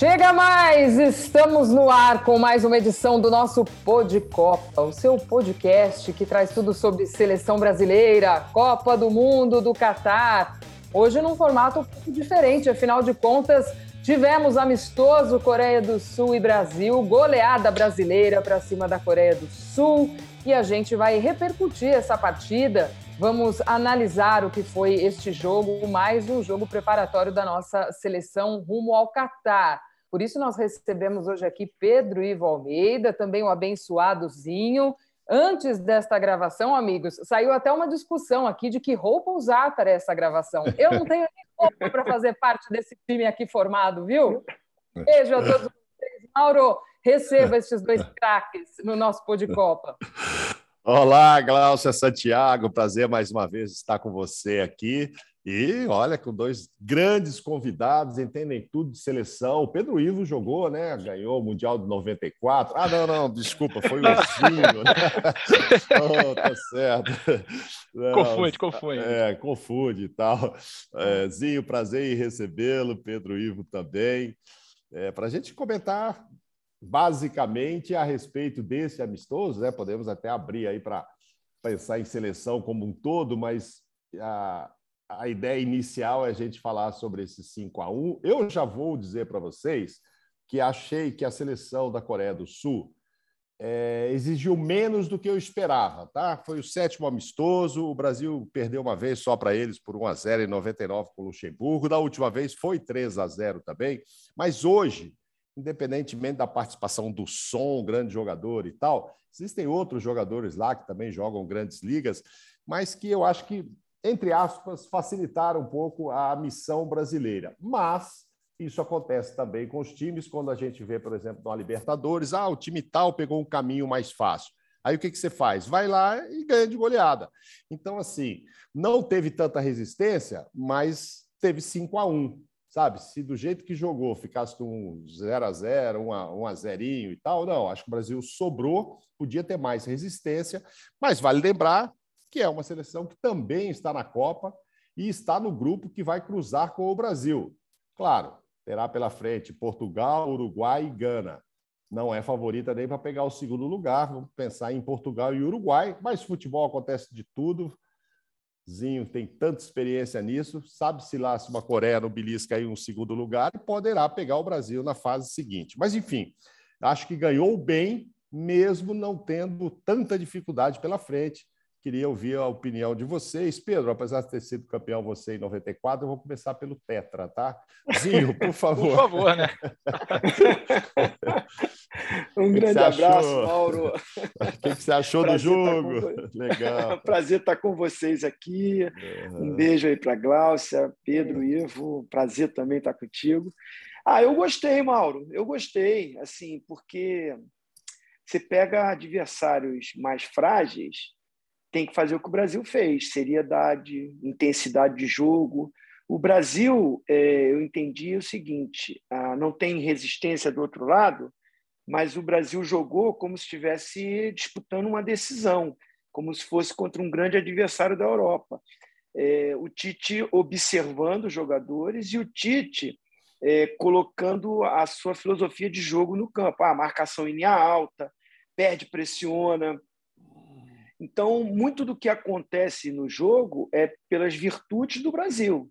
Chega mais! Estamos no ar com mais uma edição do nosso Pod Copa, o seu podcast que traz tudo sobre seleção brasileira, Copa do Mundo do Catar. Hoje num formato um pouco diferente, afinal de contas, tivemos amistoso Coreia do Sul e Brasil, goleada brasileira para cima da Coreia do Sul, e a gente vai repercutir essa partida. Vamos analisar o que foi este jogo, mais um jogo preparatório da nossa seleção rumo ao Catar. Por isso, nós recebemos hoje aqui Pedro Ivo Almeida, também o abençoadozinho. Antes desta gravação, amigos, saiu até uma discussão aqui de que roupa usar para essa gravação. Eu não tenho nem roupa para fazer parte desse time aqui formado, viu? Beijo a todos vocês. Mauro, receba estes dois craques no nosso Pô de Copa. Olá, Glaucia Santiago, prazer mais uma vez estar com você aqui. E olha, com dois grandes convidados, entendem tudo de seleção. O Pedro Ivo jogou, né? Ganhou o Mundial de 94. Ah, não, não, desculpa, foi o Zinho. Né? oh, tá certo. Não, confunde, confunde. É, confunde e tal. É, Zinho, prazer em recebê-lo, Pedro Ivo também. É, Para a gente comentar basicamente a respeito desse amistoso, né? Podemos até abrir aí para pensar em seleção como um todo, mas a, a ideia inicial é a gente falar sobre esse 5 a 1 Eu já vou dizer para vocês que achei que a seleção da Coreia do Sul é, exigiu menos do que eu esperava. Tá? Foi o sétimo amistoso, o Brasil perdeu uma vez só para eles por 1 a 0 em 99 com o Luxemburgo. Da última vez foi 3 a 0 também. Mas hoje, independentemente da participação do som, grande jogador e tal, existem outros jogadores lá que também jogam grandes ligas, mas que eu acho que entre aspas, facilitar um pouco a missão brasileira. Mas isso acontece também com os times, quando a gente vê, por exemplo, na Libertadores, ah, o time tal pegou um caminho mais fácil. Aí o que, que você faz? Vai lá e ganha de goleada. Então, assim, não teve tanta resistência, mas teve 5 a 1 sabe? Se do jeito que jogou ficasse com 0 a 0 1 a, 1 a 0 e tal, não. Acho que o Brasil sobrou, podia ter mais resistência, mas vale lembrar que é uma seleção que também está na Copa e está no grupo que vai cruzar com o Brasil. Claro, terá pela frente Portugal, Uruguai e Gana. Não é favorita nem para pegar o segundo lugar. Vamos pensar em Portugal e Uruguai, mas futebol acontece de tudo. Zinho tem tanta experiência nisso, sabe-se lá se uma Coreia no belisca aí um segundo lugar e poderá pegar o Brasil na fase seguinte. Mas, enfim, acho que ganhou bem, mesmo não tendo tanta dificuldade pela frente. Queria ouvir a opinião de vocês. Pedro, apesar de ter sido campeão você em 94, eu vou começar pelo Tetra, tá? Zinho, por favor. por favor, né? um grande abraço, Mauro. O que, você achou do jogo? Com... Legal. Prazer estar com vocês aqui. Uhum. Um beijo aí para Gláucia, Pedro, Ivo. Prazer também estar contigo. Ah, eu gostei, Mauro. Eu gostei, assim, porque você pega adversários mais frágeis tem que fazer o que o Brasil fez: seriedade, intensidade de jogo. O Brasil, é, eu entendi o seguinte: ah, não tem resistência do outro lado, mas o Brasil jogou como se estivesse disputando uma decisão, como se fosse contra um grande adversário da Europa. É, o Tite observando os jogadores e o Tite é, colocando a sua filosofia de jogo no campo. a ah, marcação em linha alta, perde, pressiona, então, muito do que acontece no jogo é pelas virtudes do Brasil.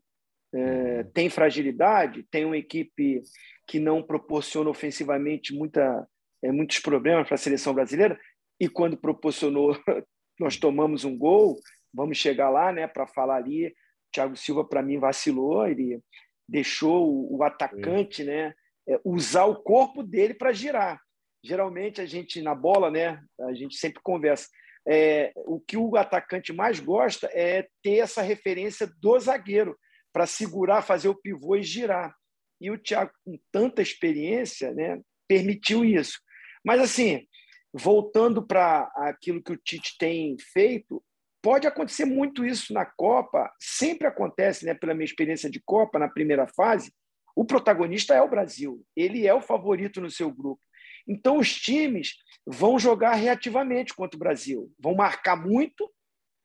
É, tem fragilidade, tem uma equipe que não proporciona ofensivamente muita, é, muitos problemas para a seleção brasileira, e quando proporcionou, nós tomamos um gol. Vamos chegar lá né, para falar ali. Thiago Silva, para mim, vacilou, ele deixou o, atacante né, é, usar o corpo dele para girar. Geralmente, a gente, na bola, né, a gente sempre conversa é, o que o atacante mais gosta é ter essa referência do zagueiro para segurar, fazer o pivô e girar. E o Thiago, com tanta experiência, né, permitiu isso. Mas, assim, voltando para aquilo que o Tite tem feito, pode acontecer muito isso na Copa, sempre acontece, né, pela minha experiência de Copa, na primeira fase, o protagonista é o Brasil, ele é o favorito no seu grupo. Então, os times vão jogar reativamente contra o Brasil. Vão marcar muito,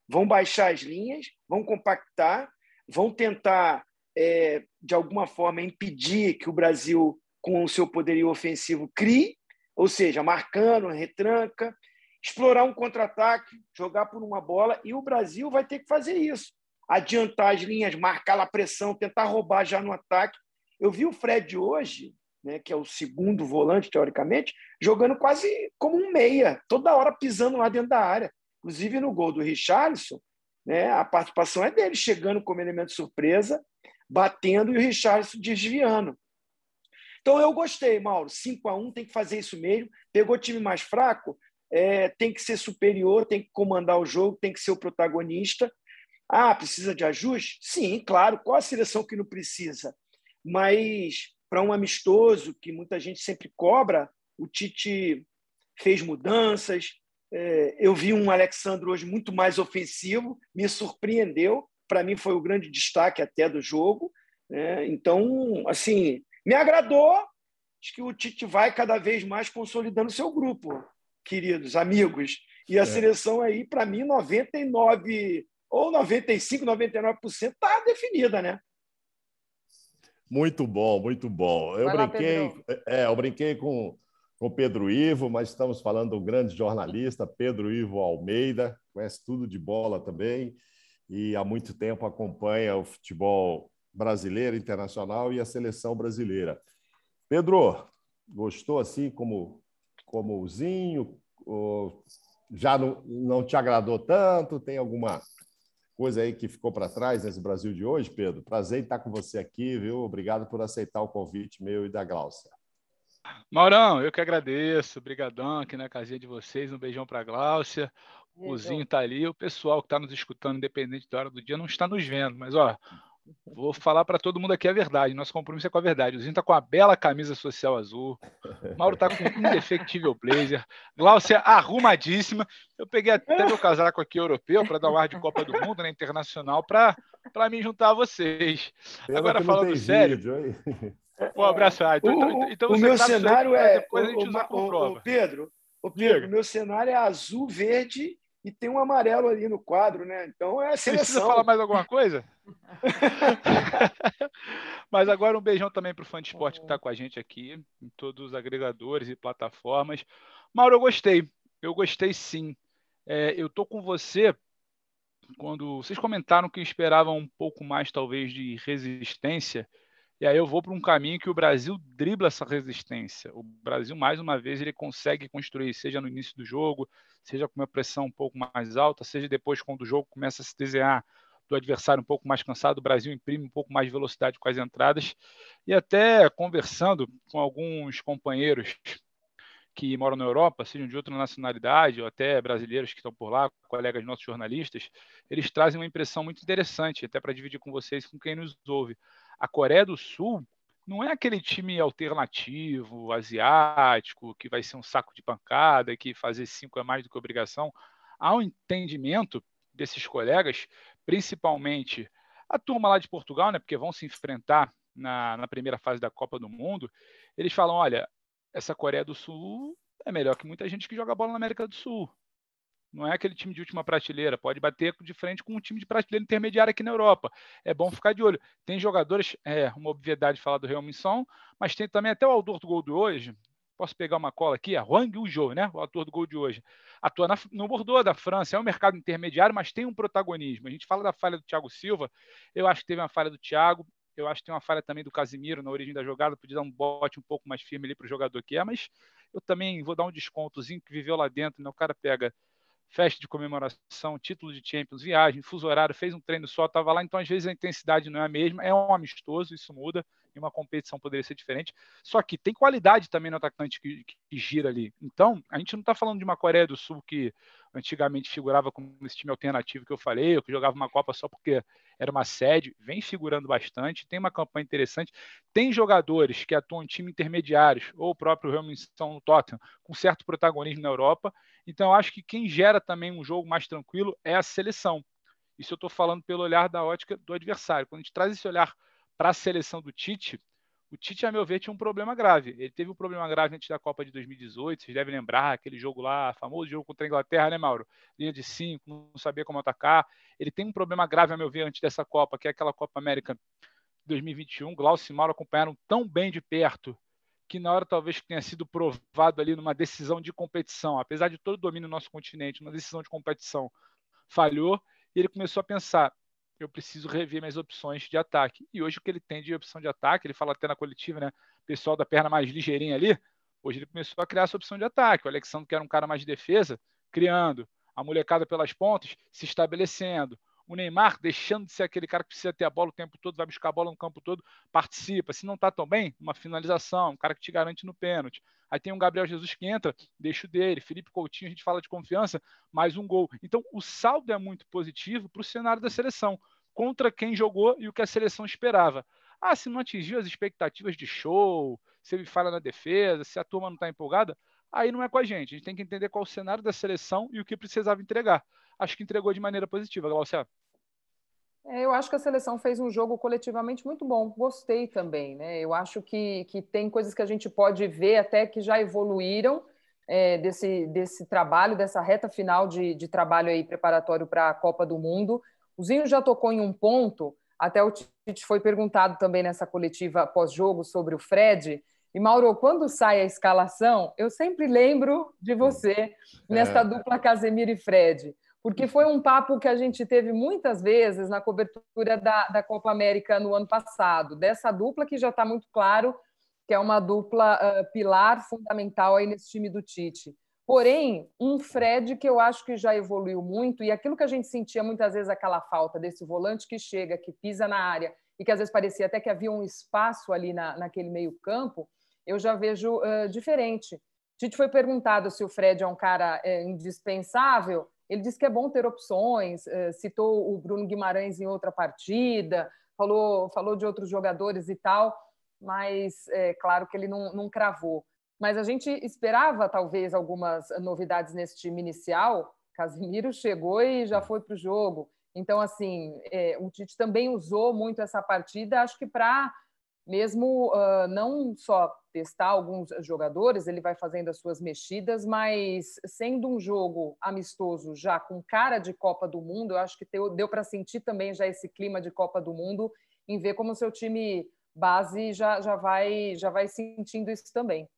vão baixar as linhas, vão compactar, vão tentar, é, de alguma forma, impedir que o Brasil com o seu poderio ofensivo, crie, ou seja, marcando, retranca, explorar um contra-ataque, jogar por uma bola, e o Brasil vai ter que fazer isso. Adiantar as linhas, marcar a pressão, tentar roubar já no ataque. Eu vi o Fred hoje, né, que é o segundo volante, teoricamente, jogando quase como um meia, toda hora pisando lá dentro da área. Inclusive no gol do Richarlison, né, a participação é dele, chegando como elemento surpresa, batendo e o Richarlison desviando. Então eu gostei, Mauro. 5 a 1 tem que fazer isso mesmo. Pegou time mais fraco, é, tem que ser superior, tem que comandar o jogo, tem que ser o protagonista. Ah, precisa de ajuste? Sim, claro. Qual a seleção que não precisa? Mas para um amistoso que muita gente sempre cobra, o Tite fez mudanças. É, eu vi um Alexandre hoje muito mais ofensivo, me surpreendeu. Para mim foi o grande destaque até do jogo. É, então, assim, me agradou. Acho que o Tite vai cada vez mais consolidando seu grupo queridos amigos. E a é. seleção aí, para mim, 99 ou 95, 99% está definida, né? Muito bom, muito bom. Eu Vai brinquei, lá, é, eu brinquei com com Pedro Ivo, mas estamos falando do grande jornalista Pedro Ivo Almeida, conhece tudo de bola também e há muito tempo acompanha o futebol brasileiro, internacional e a seleção brasileira. Pedro, gostou assim como como o Zinho? já não, não te agradou tanto? Tem alguma coisa aí que ficou para trás nesse Brasil de hoje, Pedro? Prazer em estar com você aqui, viu? Obrigado por aceitar o convite meu e da Glaucia. Maurão, eu que agradeço. Obrigadão aqui na casinha de vocês. Um beijão para a Gláucia. O Zinho está ali. O pessoal que está nos escutando, independente da hora do dia, não está nos vendo. Mas, ó, Vou falar para todo mundo aqui a verdade. Nosso compromisso é com a verdade. O Zinho está com a bela camisa social azul. Mauro está com um indefectível blazer. Glaucia arrumadíssima. Eu peguei até meu casaco aqui europeu para dar um ar de Copa do Mundo, né, internacional, para me juntar a você. Agora falando sério. Vídeo, um abraço. Ah, então, o, então, então o meu cenário é. Depois a gente o, usa prova. O Pedro, o Pedro, meu cenário é azul, verde e tem um amarelo ali no quadro, né? Então é seleção. Precisa falar mais alguma coisa? Mas agora um beijão também para o fã de esporte que está com a gente aqui, em todos os agregadores e plataformas. Mauro, eu gostei. Eu gostei sim. É, eu tô com você quando vocês comentaram que esperavam um pouco mais, talvez, de resistência. E aí eu vou para um caminho que o Brasil dribla essa resistência. O Brasil, mais uma vez, ele consegue construir, seja no início do jogo, seja com uma pressão um pouco mais alta, seja depois quando o jogo começa a se desenhar do adversário um pouco mais cansado, o Brasil imprime um pouco mais de velocidade com as entradas. E até conversando com alguns companheiros que moram na Europa, sejam de outra nacionalidade, ou até brasileiros que estão por lá, colegas nossos jornalistas, eles trazem uma impressão muito interessante, até para dividir com vocês, com quem nos ouve. A Coreia do Sul não é aquele time alternativo, asiático, que vai ser um saco de pancada, que fazer cinco é mais do que obrigação. Há um entendimento desses colegas, principalmente a turma lá de Portugal, né, porque vão se enfrentar na, na primeira fase da Copa do Mundo, eles falam: olha, essa Coreia do Sul é melhor que muita gente que joga bola na América do Sul. Não é aquele time de última prateleira. Pode bater de frente com um time de prateleira intermediária aqui na Europa. É bom ficar de olho. Tem jogadores, é uma obviedade falar do Real Missão, mas tem também até o autor do gol de hoje. Posso pegar uma cola aqui? A Huang Ujou, né? O autor do gol de hoje. Atua na, no Bordeaux da França. É um mercado intermediário, mas tem um protagonismo. A gente fala da falha do Thiago Silva. Eu acho que teve uma falha do Thiago. Eu acho que tem uma falha também do Casimiro na origem da jogada. Podia dar um bote um pouco mais firme ali para o jogador que é, mas eu também vou dar um descontozinho que viveu lá dentro. Né? O cara pega festa de comemoração, título de Champions, viagem, fuso horário, fez um treino só, estava lá, então às vezes a intensidade não é a mesma, é um amistoso, isso muda, em uma competição poderia ser diferente, só que tem qualidade também no atacante que, que gira ali. Então, a gente não está falando de uma Coreia do Sul que antigamente figurava como esse time alternativo que eu falei, ou que jogava uma Copa só porque era uma sede, vem figurando bastante, tem uma campanha interessante, tem jogadores que atuam em time intermediários, ou o próprio Real no Tottenham, com certo protagonismo na Europa, então eu acho que quem gera também um jogo mais tranquilo é a seleção. Isso eu estou falando pelo olhar da ótica do adversário. Quando a gente traz esse olhar para a seleção do Tite, o Tite, a meu ver, tinha um problema grave. Ele teve um problema grave antes da Copa de 2018. Vocês devem lembrar aquele jogo lá, famoso jogo contra a Inglaterra, né, Mauro? Linha de cinco, não sabia como atacar. Ele tem um problema grave, a meu ver, antes dessa Copa, que é aquela Copa América 2021. Glaucio e Mauro acompanharam tão bem de perto que na hora talvez tenha sido provado ali numa decisão de competição, apesar de todo o domínio do nosso continente, uma decisão de competição falhou, e ele começou a pensar, eu preciso rever minhas opções de ataque. E hoje o que ele tem de opção de ataque, ele fala até na coletiva, né? Pessoal da perna mais ligeirinha ali, hoje ele começou a criar essa opção de ataque. O Alexandre, que era um cara mais de defesa, criando. A molecada pelas pontas se estabelecendo. O Neymar deixando de ser aquele cara que precisa ter a bola o tempo todo, vai buscar a bola no campo todo, participa. Se não está tão bem, uma finalização, um cara que te garante no pênalti. Aí tem um Gabriel Jesus que entra, deixa o dele. Felipe Coutinho, a gente fala de confiança, mais um gol. Então, o saldo é muito positivo para o cenário da seleção, contra quem jogou e o que a seleção esperava. Ah, se não atingiu as expectativas de show, se ele falha na defesa, se a turma não está empolgada, aí não é com a gente. A gente tem que entender qual o cenário da seleção e o que precisava entregar. Acho que entregou de maneira positiva, Glaucia. É, eu acho que a seleção fez um jogo coletivamente muito bom. Gostei também, né? Eu acho que, que tem coisas que a gente pode ver até que já evoluíram é, desse, desse trabalho, dessa reta final de, de trabalho aí preparatório para a Copa do Mundo. O Zinho já tocou em um ponto, até o Tite foi perguntado também nessa coletiva pós-jogo sobre o Fred. E, Mauro, quando sai a escalação, eu sempre lembro de você nessa é. dupla Casemiro e Fred porque foi um papo que a gente teve muitas vezes na cobertura da, da Copa América no ano passado, dessa dupla que já está muito claro que é uma dupla uh, pilar fundamental aí nesse time do Tite. Porém, um Fred que eu acho que já evoluiu muito, e aquilo que a gente sentia muitas vezes aquela falta desse volante que chega, que pisa na área, e que às vezes parecia até que havia um espaço ali na, naquele meio-campo, eu já vejo uh, diferente. Tite foi perguntado se o Fred é um cara indispensável. Ele disse que é bom ter opções, eh, citou o Bruno Guimarães em outra partida, falou, falou de outros jogadores e tal, mas é claro que ele não, não cravou. Mas a gente esperava talvez algumas novidades nesse time inicial. Casimiro chegou e já foi para o jogo. Então, assim, é, o Tite também usou muito essa partida, acho que para mesmo uh, não só testar alguns jogadores, ele vai fazendo as suas mexidas, mas sendo um jogo amistoso já com cara de Copa do Mundo, eu acho que deu, para sentir também já esse clima de Copa do Mundo em ver como o seu time base já, já, vai, já vai sentindo isso também.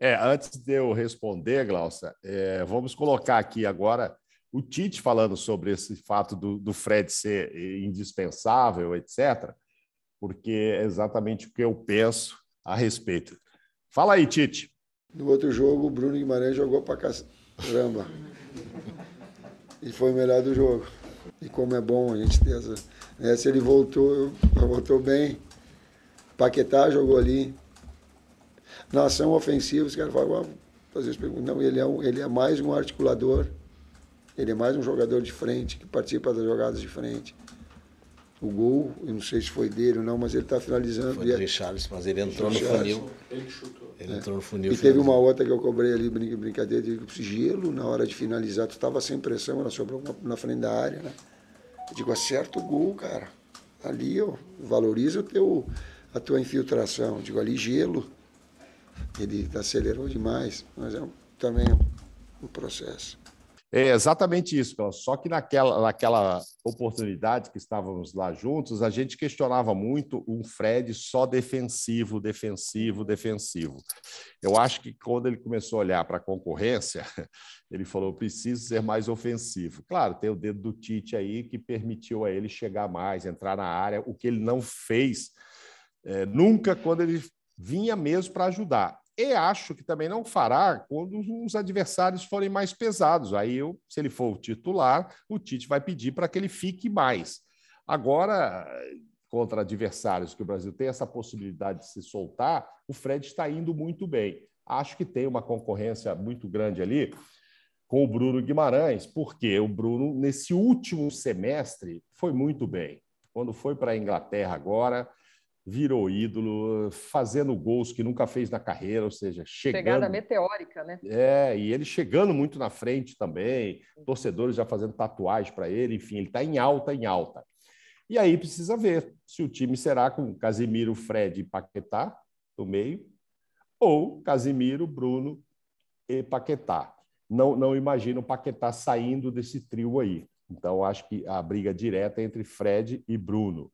É, antes de eu responder, Glaucia, é, vamos colocar aqui agora o Tite falando sobre esse fato do, do Fred ser indispensável, etc porque é exatamente o que eu penso a respeito. Fala aí, Tite. No outro jogo, o Bruno Guimarães jogou para caramba. E foi o melhor do jogo. E como é bom a gente ter essa. Né? Se ele voltou, voltou bem. Paquetá jogou ali. Na ação ofensiva, os caras falam, às vezes não, ele é, um, ele é mais um articulador, ele é mais um jogador de frente, que participa das jogadas de frente o gol, eu não sei se foi dele ou não, mas ele está finalizando. Foi do Richarlison, mas ele entrou no funil. Ele chutou. Ele é. entrou no funil. E teve uma outra que eu cobrei ali, brincadeira, de gelo na hora de finalizar. Tu estava sem pressão, ela sobrou na frente da área, né? Eu digo, acerta o gol, cara. Ali, ó, valoriza o teu, a tua infiltração. Eu digo, ali gelo. Ele acelerou demais, mas é também um processo. É exatamente isso, só que naquela, naquela oportunidade que estávamos lá juntos, a gente questionava muito um Fred só defensivo, defensivo, defensivo. Eu acho que quando ele começou a olhar para a concorrência, ele falou: preciso ser mais ofensivo. Claro, tem o dedo do Tite aí que permitiu a ele chegar mais, entrar na área, o que ele não fez é, nunca quando ele vinha mesmo para ajudar. E acho que também não fará quando os adversários forem mais pesados. Aí, eu, se ele for o titular, o Tite vai pedir para que ele fique mais. Agora, contra adversários que o Brasil tem essa possibilidade de se soltar, o Fred está indo muito bem. Acho que tem uma concorrência muito grande ali com o Bruno Guimarães, porque o Bruno, nesse último semestre, foi muito bem. Quando foi para a Inglaterra agora, virou ídolo, fazendo gols que nunca fez na carreira, ou seja, chegando. Chegada meteórica, né? É, e ele chegando muito na frente também, torcedores já fazendo tatuagem para ele, enfim, ele está em alta, em alta. E aí precisa ver se o time será com Casimiro, Fred e Paquetá no meio, ou Casimiro, Bruno e Paquetá. Não, não imagino o Paquetá saindo desse trio aí. Então, acho que a briga direta é entre Fred e Bruno.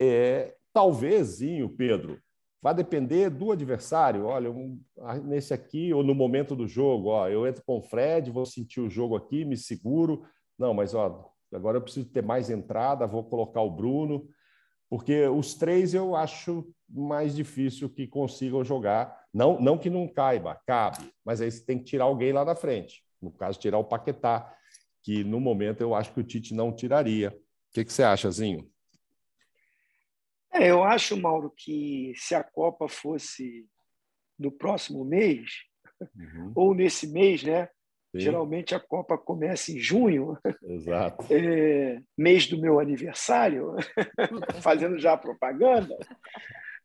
É, Talvez, Pedro, vai depender do adversário. Olha, um, nesse aqui, ou no momento do jogo, ó, eu entro com o Fred, vou sentir o jogo aqui, me seguro. Não, mas ó, agora eu preciso ter mais entrada, vou colocar o Bruno, porque os três eu acho mais difícil que consigam jogar. Não, não que não caiba, cabe, mas aí você tem que tirar alguém lá na frente. No caso, tirar o Paquetá, que no momento eu acho que o Tite não tiraria. O que, que você acha, Zinho? É, eu acho, Mauro, que se a Copa fosse no próximo mês, uhum. ou nesse mês, né? Sim. Geralmente a Copa começa em junho, Exato. É, mês do meu aniversário, fazendo já propaganda.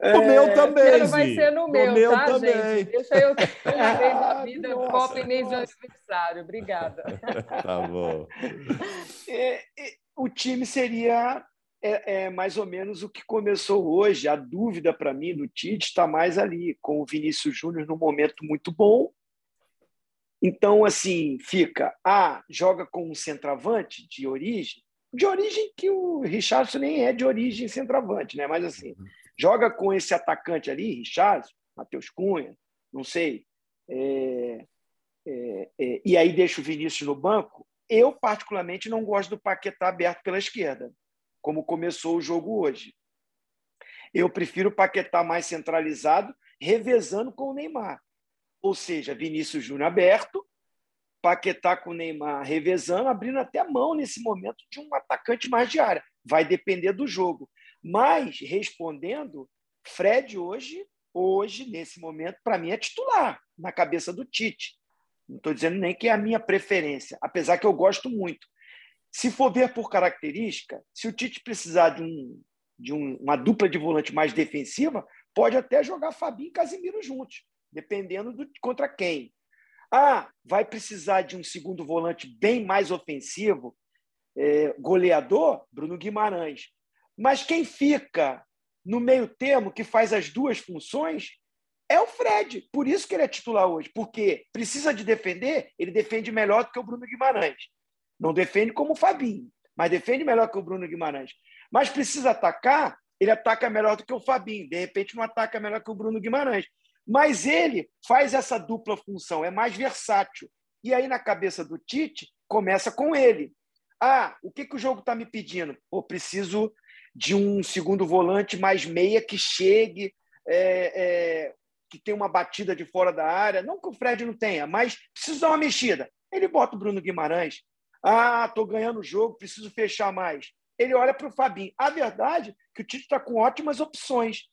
O é, meu também. vai ser no meu, meu tá, também. gente? Deixa eu ter uma vez na vida, nossa, Copa e mês nossa. de aniversário. Obrigada. tá bom. É, o time seria é, é, mais ou menos o que começou hoje. A dúvida para mim do Tite está mais ali, com o Vinícius Júnior num momento muito bom. Então, assim, fica. Ah, joga com um centroavante de origem, de origem que o Richardson nem é de origem centroavante, né? Mas assim, joga com esse atacante ali, Richardson, Matheus Cunha, não sei. É, é, é, e aí deixa o Vinícius no banco. Eu, particularmente, não gosto do Paquetá aberto pela esquerda como começou o jogo hoje. Eu prefiro Paquetá mais centralizado, revezando com o Neymar. Ou seja, Vinícius Júnior aberto, Paquetá com o Neymar revezando, abrindo até mão nesse momento de um atacante mais de área. Vai depender do jogo. Mas, respondendo, Fred hoje, hoje nesse momento, para mim é titular, na cabeça do Tite. Não estou dizendo nem que é a minha preferência, apesar que eu gosto muito. Se for ver por característica, se o Tite precisar de, um, de um, uma dupla de volante mais defensiva, pode até jogar Fabinho e Casimiro juntos, dependendo do contra quem. Ah, vai precisar de um segundo volante bem mais ofensivo, é, goleador, Bruno Guimarães. Mas quem fica no meio termo, que faz as duas funções, é o Fred. Por isso que ele é titular hoje, porque precisa de defender, ele defende melhor do que o Bruno Guimarães. Não defende como o Fabinho, mas defende melhor que o Bruno Guimarães. Mas precisa atacar, ele ataca melhor do que o Fabinho. De repente, não ataca melhor que o Bruno Guimarães. Mas ele faz essa dupla função, é mais versátil. E aí, na cabeça do Tite, começa com ele. Ah, o que, que o jogo está me pedindo? Pô, preciso de um segundo volante mais meia que chegue, é, é, que tenha uma batida de fora da área. Não que o Fred não tenha, mas preciso dar uma mexida. Ele bota o Bruno Guimarães, ah, estou ganhando o jogo, preciso fechar mais. Ele olha para o Fabinho. A verdade é que o Tite está com ótimas opções.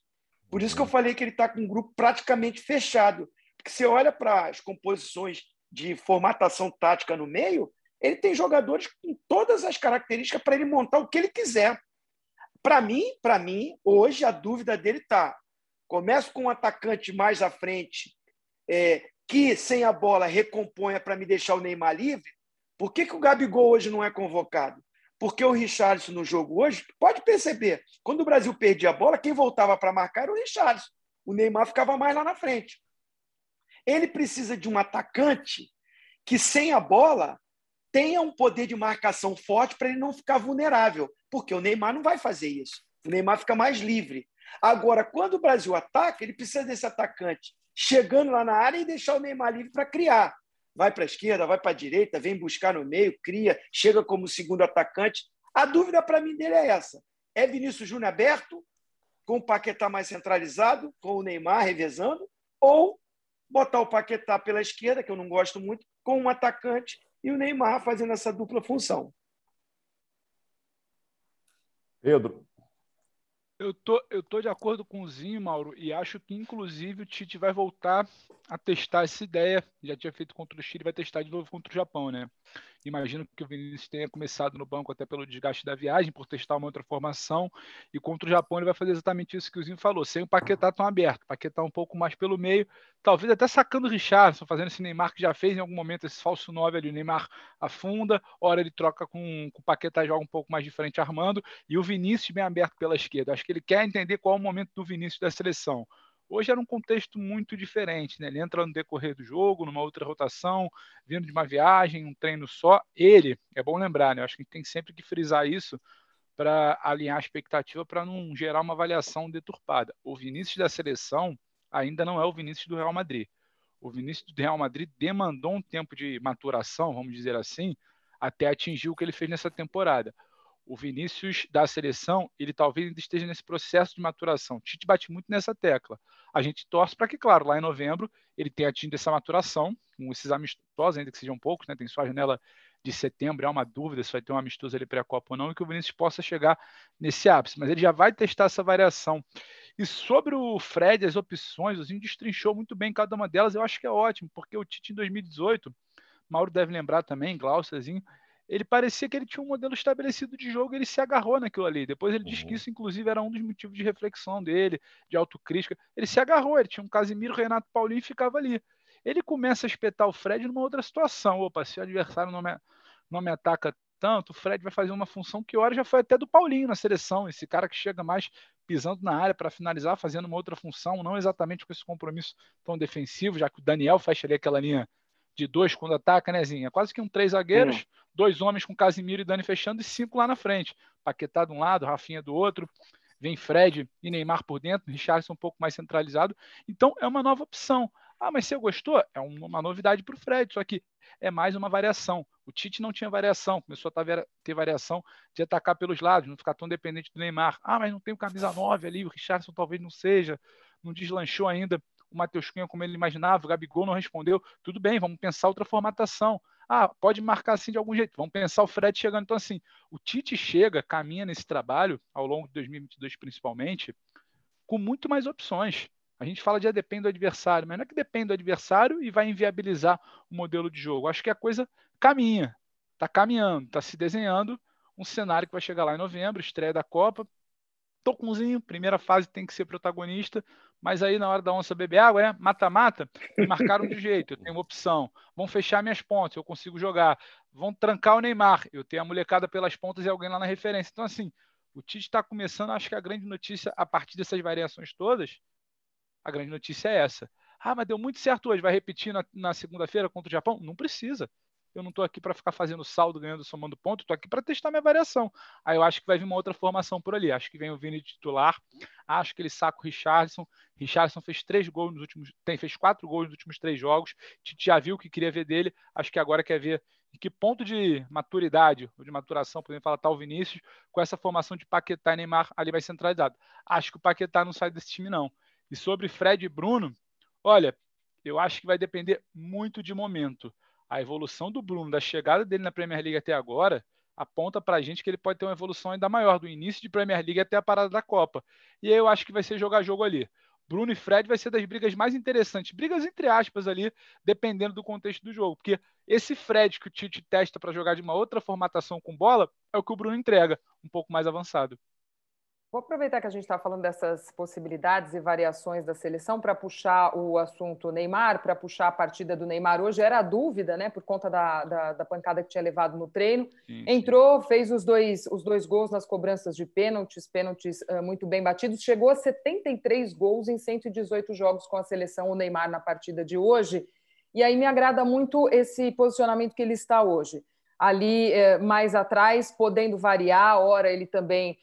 Por isso que eu falei que ele está com um grupo praticamente fechado. Porque você olha para as composições de formatação tática no meio, ele tem jogadores com todas as características para ele montar o que ele quiser. Para mim, para mim, hoje a dúvida dele está: começo com um atacante mais à frente, é, que sem a bola recomponha para me deixar o Neymar livre, por que, que o Gabigol hoje não é convocado? Porque o Richardson no jogo hoje, pode perceber, quando o Brasil perdia a bola, quem voltava para marcar era o Richardson. O Neymar ficava mais lá na frente. Ele precisa de um atacante que, sem a bola, tenha um poder de marcação forte para ele não ficar vulnerável, porque o Neymar não vai fazer isso. O Neymar fica mais livre. Agora, quando o Brasil ataca, ele precisa desse atacante chegando lá na área e deixar o Neymar livre para criar vai para a esquerda, vai para a direita, vem buscar no meio, cria, chega como segundo atacante. A dúvida para mim dele é essa: é Vinícius Júnior aberto, com o Paquetá mais centralizado, com o Neymar revezando, ou botar o Paquetá pela esquerda, que eu não gosto muito, com um atacante e o Neymar fazendo essa dupla função. Pedro, eu tô, eu tô de acordo com o Zinho, Mauro, e acho que inclusive o Tite vai voltar a testar essa ideia. Já tinha feito contra o Chile, vai testar de novo contra o Japão, né? Imagino que o Vinícius tenha começado no banco até pelo desgaste da viagem, por testar uma outra formação. E contra o Japão ele vai fazer exatamente isso que o Zinho falou, sem o Paquetá tão aberto. Paquetá um pouco mais pelo meio, talvez até sacando o Richardson, fazendo esse Neymar que já fez em algum momento esse falso 9 ali. O Neymar afunda, hora ele troca com, com o Paquetá joga um pouco mais de frente armando. E o Vinícius bem aberto pela esquerda. Acho que ele quer entender qual é o momento do Vinícius da seleção. Hoje era um contexto muito diferente, né? Ele entra no decorrer do jogo, numa outra rotação, vindo de uma viagem, um treino só. Ele, é bom lembrar, né? Eu acho que tem sempre que frisar isso, para alinhar a expectativa para não gerar uma avaliação deturpada. O Vinícius da seleção ainda não é o Vinícius do Real Madrid. O Vinícius do Real Madrid demandou um tempo de maturação, vamos dizer assim, até atingir o que ele fez nessa temporada. O Vinícius da seleção, ele talvez ainda esteja nesse processo de maturação. Tite bate muito nessa tecla. A gente torce para que, claro, lá em novembro ele tenha atingido essa maturação, com esses amistosos, ainda que sejam poucos, né? tem só a janela de setembro, é uma dúvida se vai ter um amistoso ali pré-copa ou não, e que o Vinícius possa chegar nesse ápice, mas ele já vai testar essa variação. E sobre o Fred, as opções, o Zinho destrinchou muito bem cada uma delas, eu acho que é ótimo, porque o Tite em 2018, Mauro deve lembrar também, Glaucerzinho, ele parecia que ele tinha um modelo estabelecido de jogo, ele se agarrou naquilo ali. Depois ele uhum. disse que isso, inclusive, era um dos motivos de reflexão dele, de autocrítica. Ele se agarrou, ele tinha um Casimiro, Renato Paulinho e ficava ali ele começa a espetar o Fred numa outra situação. Opa, se o adversário não me, não me ataca tanto, o Fred vai fazer uma função que hora já foi até do Paulinho na seleção, esse cara que chega mais pisando na área para finalizar, fazendo uma outra função, não exatamente com esse compromisso tão defensivo, já que o Daniel fecha ali aquela linha de dois quando ataca, né, Zinha? Quase que um três zagueiros, uhum. dois homens com Casimiro e Dani fechando e cinco lá na frente. Paquetá de um lado, Rafinha do outro, vem Fred e Neymar por dentro, Richardson um pouco mais centralizado. Então é uma nova opção. Ah, mas você gostou? É uma novidade para o Fred, só que é mais uma variação. O Tite não tinha variação, começou a ter variação de atacar pelos lados, não ficar tão dependente do Neymar. Ah, mas não tem o camisa 9 ali, o Richardson talvez não seja, não deslanchou ainda o Matheus Cunha como ele imaginava, o Gabigol não respondeu. Tudo bem, vamos pensar outra formatação. Ah, pode marcar assim de algum jeito. Vamos pensar o Fred chegando. Então, assim, o Tite chega, caminha nesse trabalho, ao longo de 2022 principalmente, com muito mais opções. A gente fala de ah, depende do adversário, mas não é que depende do adversário e vai inviabilizar o modelo de jogo. Acho que a coisa caminha, está caminhando, está se desenhando um cenário que vai chegar lá em novembro, estreia da Copa. Toconzinho, primeira fase tem que ser protagonista, mas aí na hora da onça beber água é mata-mata, marcaram de jeito, eu tenho uma opção. Vão fechar minhas pontas, eu consigo jogar. Vão trancar o Neymar, eu tenho a molecada pelas pontas e alguém lá na referência. Então, assim, o Tite está começando, acho que a grande notícia, a partir dessas variações todas, a grande notícia é essa. Ah, mas deu muito certo hoje, vai repetir na, na segunda-feira contra o Japão? Não precisa. Eu não estou aqui para ficar fazendo saldo, ganhando, somando ponto, estou aqui para testar minha variação. Aí eu acho que vai vir uma outra formação por ali. Acho que vem o Vini titular, acho que ele saca o Richardson. Richardson fez três gols nos últimos. Tem, fez quatro gols nos últimos três jogos. Tite já viu o que queria ver dele. Acho que agora quer ver em que ponto de maturidade ou de maturação, podemos falar, tal tá Vinícius, com essa formação de Paquetá e Neymar ali vai centralizado. Acho que o Paquetá não sai desse time, não. E sobre Fred e Bruno, olha, eu acho que vai depender muito de momento. A evolução do Bruno, da chegada dele na Premier League até agora, aponta para a gente que ele pode ter uma evolução ainda maior, do início de Premier League até a parada da Copa. E aí eu acho que vai ser jogar jogo ali. Bruno e Fred vai ser das brigas mais interessantes, brigas entre aspas ali, dependendo do contexto do jogo, porque esse Fred que o Tite testa para jogar de uma outra formatação com bola é o que o Bruno entrega, um pouco mais avançado. Vou aproveitar que a gente está falando dessas possibilidades e variações da seleção para puxar o assunto Neymar, para puxar a partida do Neymar hoje. Era a dúvida, né, por conta da, da, da pancada que tinha levado no treino. Sim, Entrou, sim. fez os dois, os dois gols nas cobranças de pênaltis, pênaltis uh, muito bem batidos. Chegou a 73 gols em 118 jogos com a seleção, o Neymar, na partida de hoje. E aí me agrada muito esse posicionamento que ele está hoje. Ali mais atrás, podendo variar, ora ele também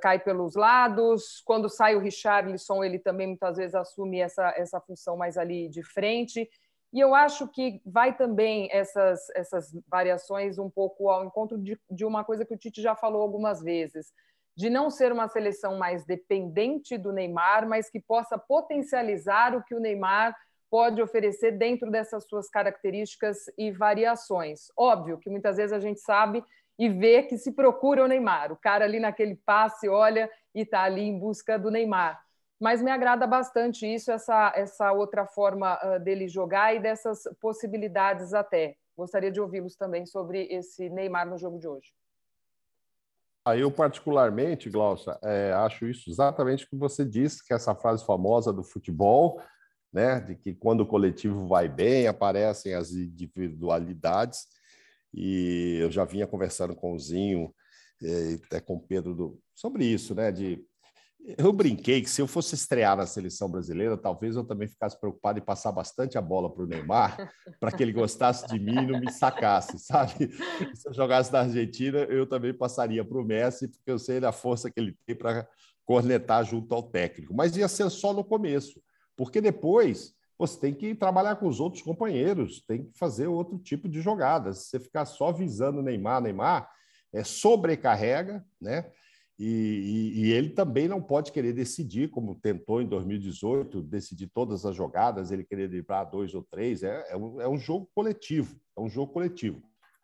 cai pelos lados. Quando sai o Richarlison, ele também muitas vezes assume essa, essa função mais ali de frente. E eu acho que vai também essas, essas variações um pouco ao encontro de, de uma coisa que o Tite já falou algumas vezes, de não ser uma seleção mais dependente do Neymar, mas que possa potencializar o que o Neymar pode oferecer dentro dessas suas características e variações. Óbvio que muitas vezes a gente sabe e vê que se procura o Neymar. O cara ali naquele passe olha e está ali em busca do Neymar. Mas me agrada bastante isso, essa, essa outra forma uh, dele jogar e dessas possibilidades até. Gostaria de ouvi-los também sobre esse Neymar no jogo de hoje. Ah, eu, particularmente, Glaucia, é, acho isso exatamente o que você disse, que essa frase famosa do futebol, né, de que quando o coletivo vai bem, aparecem as individualidades. E eu já vinha conversando com o Zinho, é, até com o Pedro, do, sobre isso, né? De, Eu brinquei que se eu fosse estrear na seleção brasileira, talvez eu também ficasse preocupado em passar bastante a bola para o Neymar, para que ele gostasse de mim e não me sacasse, sabe? Se eu jogasse na Argentina, eu também passaria para o Messi, porque eu sei da força que ele tem para cornetar junto ao técnico. Mas ia ser só no começo, porque depois você tem que trabalhar com os outros companheiros, tem que fazer outro tipo de jogadas. Se você ficar só visando Neymar, Neymar, é sobrecarrega, né? E, e, e, ele também não pode querer decidir, como tentou em 2018, decidir todas as jogadas, ele querer livrar dois ou três. É, é, um, é um jogo coletivo, é um jogo coletivo.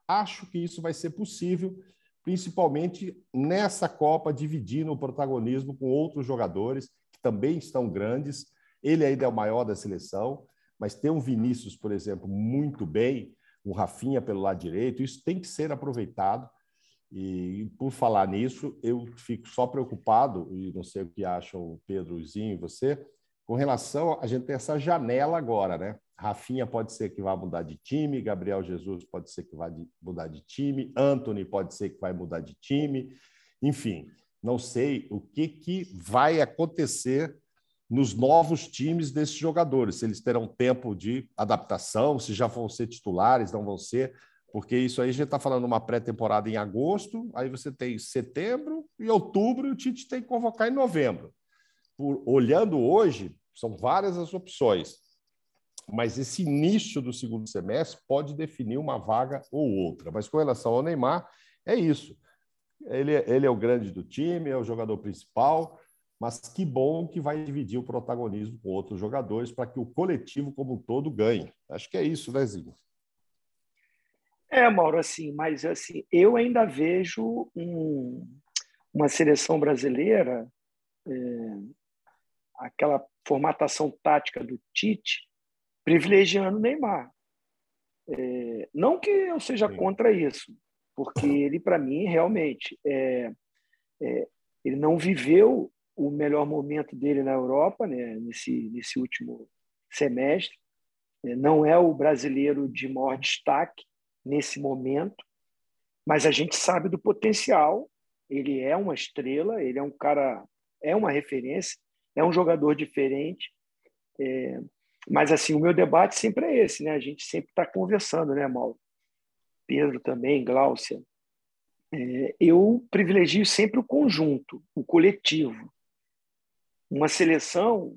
Acho que isso vai ser possível, principalmente nessa Copa, dividindo o protagonismo com outros jogadores que também estão grandes. Ele ainda é o maior da seleção, mas tem um Vinícius, por exemplo, muito bem, um Rafinha pelo lado direito, isso tem que ser aproveitado e por falar nisso, eu fico só preocupado, e não sei o que acham Pedrozinho e você, com relação a gente ter essa janela agora, né? Rafinha pode ser que vá mudar de time, Gabriel Jesus pode ser que vá mudar de time, Anthony pode ser que vai mudar de time, enfim, não sei o que, que vai acontecer nos novos times desses jogadores, se eles terão tempo de adaptação, se já vão ser titulares, não vão ser. Porque isso aí a gente está falando uma pré-temporada em agosto, aí você tem setembro e outubro, e o Tite tem que convocar em novembro. Por, olhando hoje, são várias as opções, mas esse início do segundo semestre pode definir uma vaga ou outra. Mas com relação ao Neymar, é isso. Ele, ele é o grande do time, é o jogador principal, mas que bom que vai dividir o protagonismo com outros jogadores para que o coletivo como um todo ganhe. Acho que é isso, né, Zinho? É, Mauro, assim, mas assim, eu ainda vejo um, uma seleção brasileira, é, aquela formatação tática do Tite, privilegiando o Neymar. É, não que eu seja contra isso, porque ele, para mim, realmente, é, é, ele não viveu o melhor momento dele na Europa, né, nesse, nesse último semestre. É, não é o brasileiro de maior destaque, nesse momento, mas a gente sabe do potencial. Ele é uma estrela, ele é um cara, é uma referência, é um jogador diferente. É, mas assim, o meu debate sempre é esse, né? A gente sempre está conversando, né, Mauro? Pedro também, Gláucia. É, eu privilegio sempre o conjunto, o coletivo. Uma seleção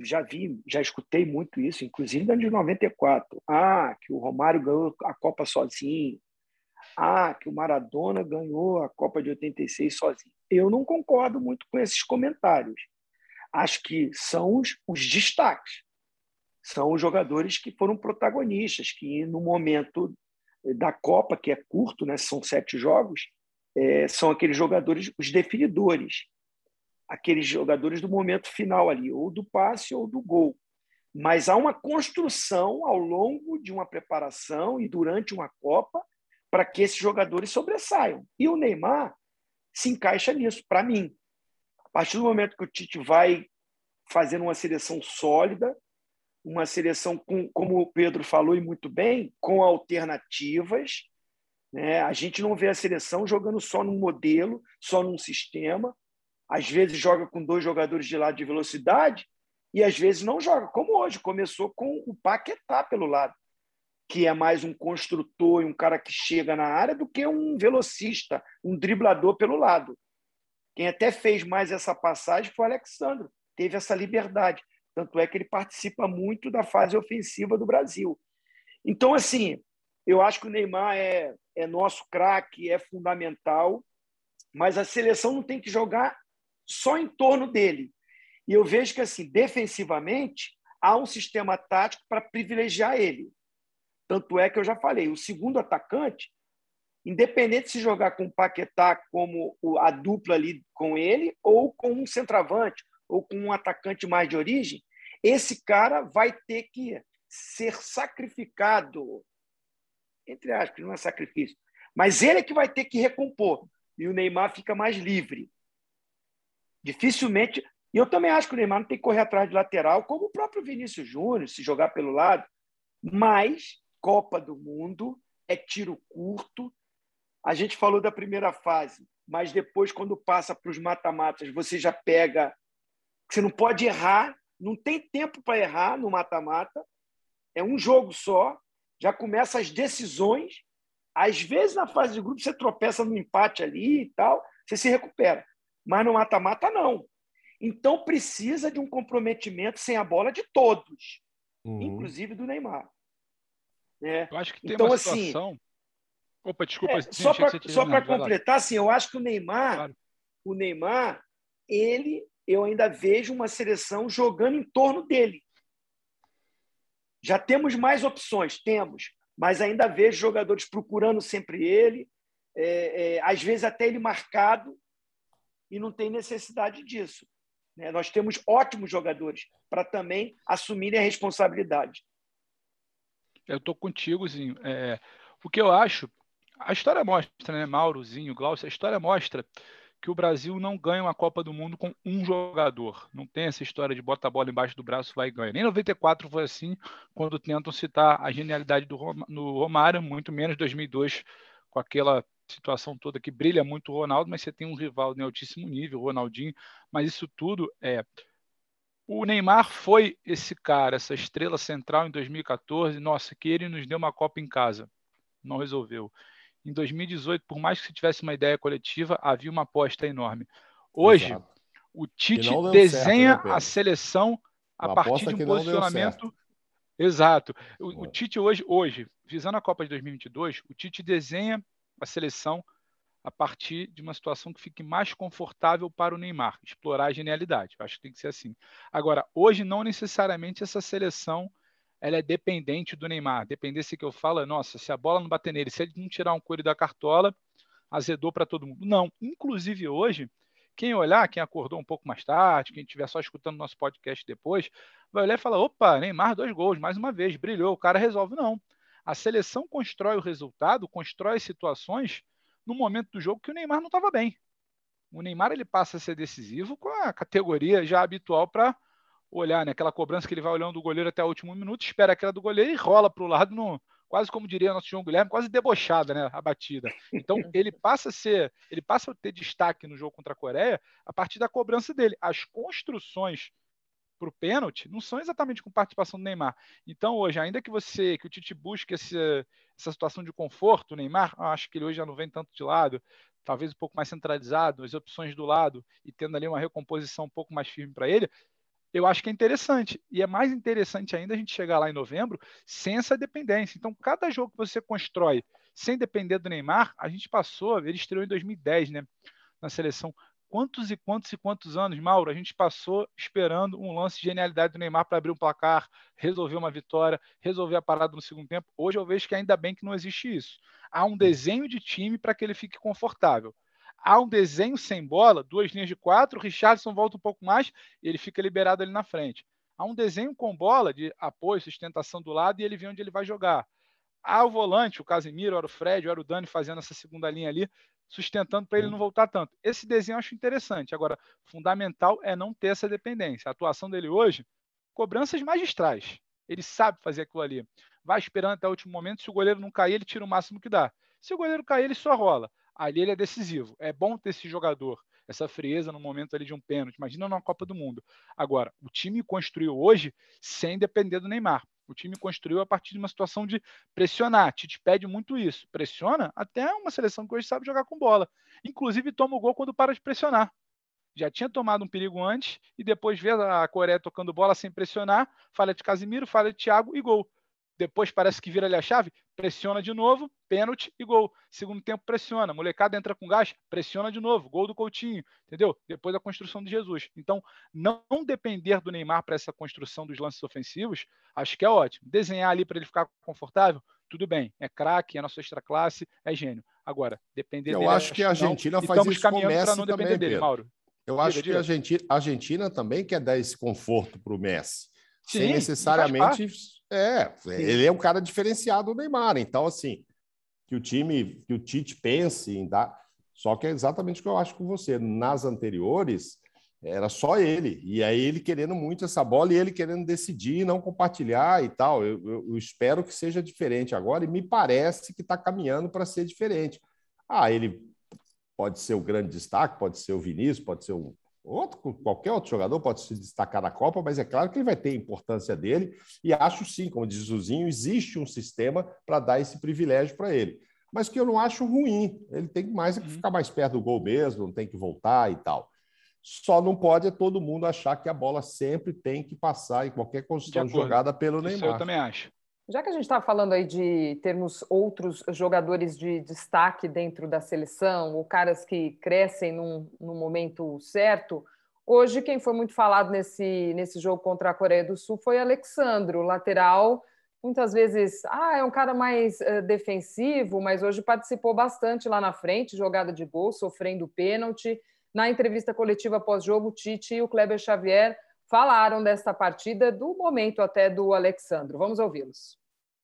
já vi, já escutei muito isso, inclusive no ano de 94. Ah, que o Romário ganhou a Copa sozinho. Ah, que o Maradona ganhou a Copa de 86 sozinho. Eu não concordo muito com esses comentários. Acho que são os, os destaques. São os jogadores que foram protagonistas, que no momento da Copa, que é curto, né, são sete jogos, é, são aqueles jogadores, os definidores aqueles jogadores do momento final ali, ou do passe ou do gol. Mas há uma construção ao longo de uma preparação e durante uma Copa para que esses jogadores sobressaiam. E o Neymar se encaixa nisso, para mim. A partir do momento que o Tite vai fazendo uma seleção sólida, uma seleção com, como o Pedro falou e muito bem, com alternativas. Né? A gente não vê a seleção jogando só num modelo, só num sistema às vezes joga com dois jogadores de lado de velocidade e às vezes não joga, como hoje. Começou com o Paquetá pelo lado, que é mais um construtor e um cara que chega na área do que um velocista, um driblador pelo lado. Quem até fez mais essa passagem foi o Alexandre, teve essa liberdade. Tanto é que ele participa muito da fase ofensiva do Brasil. Então, assim, eu acho que o Neymar é, é nosso craque, é fundamental, mas a seleção não tem que jogar só em torno dele. E eu vejo que, assim, defensivamente, há um sistema tático para privilegiar ele. Tanto é que eu já falei, o segundo atacante, independente se jogar com o Paquetá como a dupla ali com ele, ou com um centroavante, ou com um atacante mais de origem, esse cara vai ter que ser sacrificado. Entre aspas, não é sacrifício. Mas ele é que vai ter que recompor. E o Neymar fica mais livre. Dificilmente. E eu também acho que o Neymar não tem que correr atrás de lateral, como o próprio Vinícius Júnior, se jogar pelo lado. Mas Copa do Mundo é tiro curto, a gente falou da primeira fase, mas depois, quando passa para os mata-matas, você já pega. Você não pode errar, não tem tempo para errar no mata-mata, é um jogo só, já começa as decisões. Às vezes, na fase de grupo, você tropeça no empate ali e tal, você se recupera. Mas no mata-mata, não. Então, precisa de um comprometimento sem a bola de todos, uhum. inclusive do Neymar. É. Eu acho que tem então, uma assim, situação. Assim, Opa, desculpa. É, só para só para completar, assim, eu acho que o Neymar, claro. o Neymar, ele, eu ainda vejo uma seleção jogando em torno dele. Já temos mais opções, temos, mas ainda vejo jogadores procurando sempre ele, é, é, às vezes até ele marcado, e não tem necessidade disso. Né? Nós temos ótimos jogadores para também assumirem a responsabilidade. Eu estou contigo, Zinho. É, o que eu acho, a história mostra, né, Maurozinho, Glaucio, a história mostra que o Brasil não ganha uma Copa do Mundo com um jogador. Não tem essa história de bota a bola embaixo do braço vai e ganha. Nem 94 foi assim, quando tentam citar a genialidade do Romário, muito menos 2002, com aquela situação toda que brilha muito o Ronaldo, mas você tem um rival de altíssimo nível, o Ronaldinho. Mas isso tudo é. O Neymar foi esse cara, essa estrela central em 2014. Nossa, que ele nos deu uma Copa em casa. Não resolveu. Em 2018, por mais que se tivesse uma ideia coletiva, havia uma aposta enorme. Hoje, Exato. o Tite desenha certo, né, a seleção a uma partir de um posicionamento. Exato. O, o, Tite hoje, hoje, visando a Copa de 2022, o Tite desenha a seleção a partir de uma situação que fique mais confortável para o Neymar, explorar a genialidade. Eu acho que tem que ser assim. Agora, hoje não necessariamente essa seleção ela é dependente do Neymar. Dependência que eu falo é, nossa, se a bola não bater nele, se ele não tirar um coelho da cartola, azedou para todo mundo. Não. Inclusive hoje, quem olhar, quem acordou um pouco mais tarde, quem estiver só escutando nosso podcast depois, vai olhar e falar: opa, Neymar, dois gols, mais uma vez, brilhou, o cara resolve. Não. A seleção constrói o resultado, constrói situações no momento do jogo que o Neymar não estava bem. O Neymar ele passa a ser decisivo com a categoria já habitual para olhar, né? Aquela cobrança que ele vai olhando do goleiro até o último minuto, espera aquela do goleiro e rola para o lado, no, quase como diria nosso João Guilherme, quase debochada, né? A batida. Então ele passa a ser, ele passa a ter destaque no jogo contra a Coreia a partir da cobrança dele. As construções para o pênalti não são exatamente com participação do Neymar. Então hoje, ainda que você, que o Tite busque esse, essa situação de conforto, o Neymar, acho que ele hoje já não vem tanto de lado, talvez um pouco mais centralizado, as opções do lado e tendo ali uma recomposição um pouco mais firme para ele, eu acho que é interessante. E é mais interessante ainda a gente chegar lá em novembro sem essa dependência. Então, cada jogo que você constrói sem depender do Neymar, a gente passou, ele estreou em 2010, né? Na seleção. Quantos e quantos e quantos anos, Mauro, a gente passou esperando um lance de genialidade do Neymar para abrir um placar, resolver uma vitória, resolver a parada no segundo tempo. Hoje eu vejo que ainda bem que não existe isso. Há um desenho de time para que ele fique confortável há um desenho sem bola, duas linhas de quatro, o Richardson volta um pouco mais e ele fica liberado ali na frente. Há um desenho com bola de apoio, sustentação do lado e ele vê onde ele vai jogar. Há o volante, o Casemiro, era o Fred, era o Dani fazendo essa segunda linha ali, sustentando para ele não voltar tanto. Esse desenho eu acho interessante. Agora, fundamental é não ter essa dependência. A atuação dele hoje, cobranças magistrais. Ele sabe fazer aquilo ali. Vai esperando até o último momento. Se o goleiro não cair, ele tira o máximo que dá. Se o goleiro cair, ele só rola ali ele é decisivo. É bom ter esse jogador, essa frieza no momento ali de um pênalti. Imagina numa Copa do Mundo. Agora, o time construiu hoje sem depender do Neymar. O time construiu a partir de uma situação de pressionar. Tite pede muito isso. Pressiona até uma seleção que hoje sabe jogar com bola. Inclusive toma o gol quando para de pressionar. Já tinha tomado um perigo antes e depois vê a Coreia tocando bola sem pressionar. Falha de Casimiro, falha de Thiago e gol. Depois parece que vira ali a chave, pressiona de novo, pênalti e gol. Segundo tempo, pressiona. Molecada entra com gás, pressiona de novo. Gol do Coutinho, entendeu? Depois da construção de Jesus. Então, não depender do Neymar para essa construção dos lances ofensivos, acho que é ótimo. Desenhar ali para ele ficar confortável, tudo bem. É craque, é nossa extra classe, é gênio. Agora, depender Eu dele. Eu acho que a Argentina não, faz isso caminhando para não depender também, dele, Pedro. Mauro. Eu diga, acho diga. que a Argentina, a Argentina também quer dar esse conforto para o Messi. Sim, sem necessariamente. É, ele é um cara diferenciado do Neymar. Então, assim, que o time, que o Tite pense em dar. Só que é exatamente o que eu acho com você. Nas anteriores, era só ele. E aí ele querendo muito essa bola e ele querendo decidir, não compartilhar e tal. Eu, eu, eu espero que seja diferente agora e me parece que está caminhando para ser diferente. Ah, ele pode ser o grande destaque, pode ser o Vinícius, pode ser o outro, qualquer outro jogador pode se destacar na Copa, mas é claro que ele vai ter a importância dele, e acho sim, como diz o Zinho, existe um sistema para dar esse privilégio para ele. Mas que eu não acho ruim, ele tem mais é que uhum. ficar mais perto do gol mesmo, não tem que voltar e tal. Só não pode é todo mundo achar que a bola sempre tem que passar em qualquer construção jogada pelo Isso Neymar. Eu também acho. Já que a gente está falando aí de termos outros jogadores de destaque dentro da seleção, ou caras que crescem num, num momento certo, hoje quem foi muito falado nesse, nesse jogo contra a Coreia do Sul foi Alexandro, lateral. Muitas vezes, ah, é um cara mais uh, defensivo, mas hoje participou bastante lá na frente, jogada de gol, sofrendo pênalti. Na entrevista coletiva pós-jogo, Tite e o Kleber Xavier falaram desta partida, do momento até do Alexandro. Vamos ouvi-los.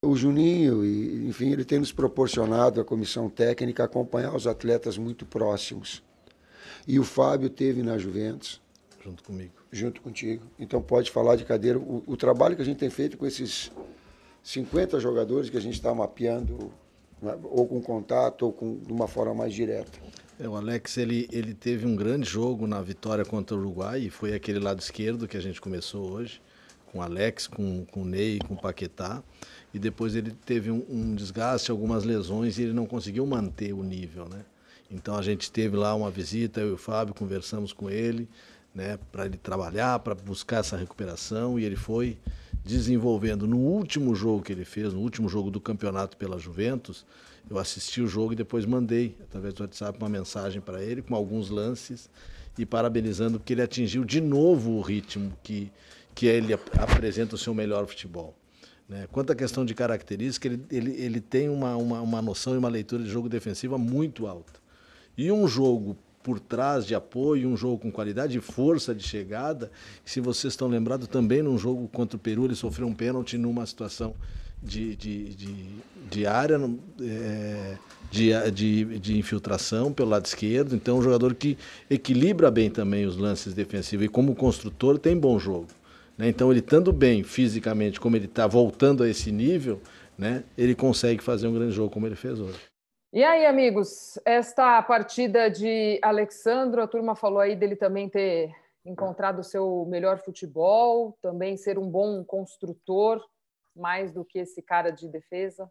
O Juninho, enfim, ele tem nos proporcionado a comissão técnica acompanhar os atletas muito próximos. E o Fábio teve na Juventus. Junto comigo. Junto contigo. Então pode falar de cadeira. O, o trabalho que a gente tem feito com esses 50 jogadores que a gente está mapeando, ou com contato, ou com, de uma forma mais direta. É, o Alex ele, ele teve um grande jogo na vitória contra o Uruguai e foi aquele lado esquerdo que a gente começou hoje, com o Alex, com, com o Ney, com o Paquetá. E depois ele teve um, um desgaste, algumas lesões e ele não conseguiu manter o nível, né? Então a gente teve lá uma visita, eu e o Fábio conversamos com ele, né, para ele trabalhar, para buscar essa recuperação e ele foi desenvolvendo. No último jogo que ele fez, no último jogo do campeonato pela Juventus, eu assisti o jogo e depois mandei, através do WhatsApp, uma mensagem para ele com alguns lances e parabenizando porque ele atingiu de novo o ritmo que, que ele apresenta o seu melhor futebol. Né? Quanto à questão de característica, ele, ele, ele tem uma, uma, uma noção e uma leitura de jogo defensiva muito alta. E um jogo por trás de apoio, um jogo com qualidade e força de chegada. Se vocês estão lembrados, também num jogo contra o Peru, ele sofreu um pênalti numa situação de, de, de, de área, é, de, de, de infiltração pelo lado esquerdo. Então, é um jogador que equilibra bem também os lances defensivos e, como construtor, tem bom jogo. Né? Então, ele estando bem fisicamente, como ele está voltando a esse nível, né? ele consegue fazer um grande jogo como ele fez hoje. E aí, amigos, esta partida de Alexandro, a turma falou aí dele também ter encontrado o seu melhor futebol, também ser um bom construtor, mais do que esse cara de defesa.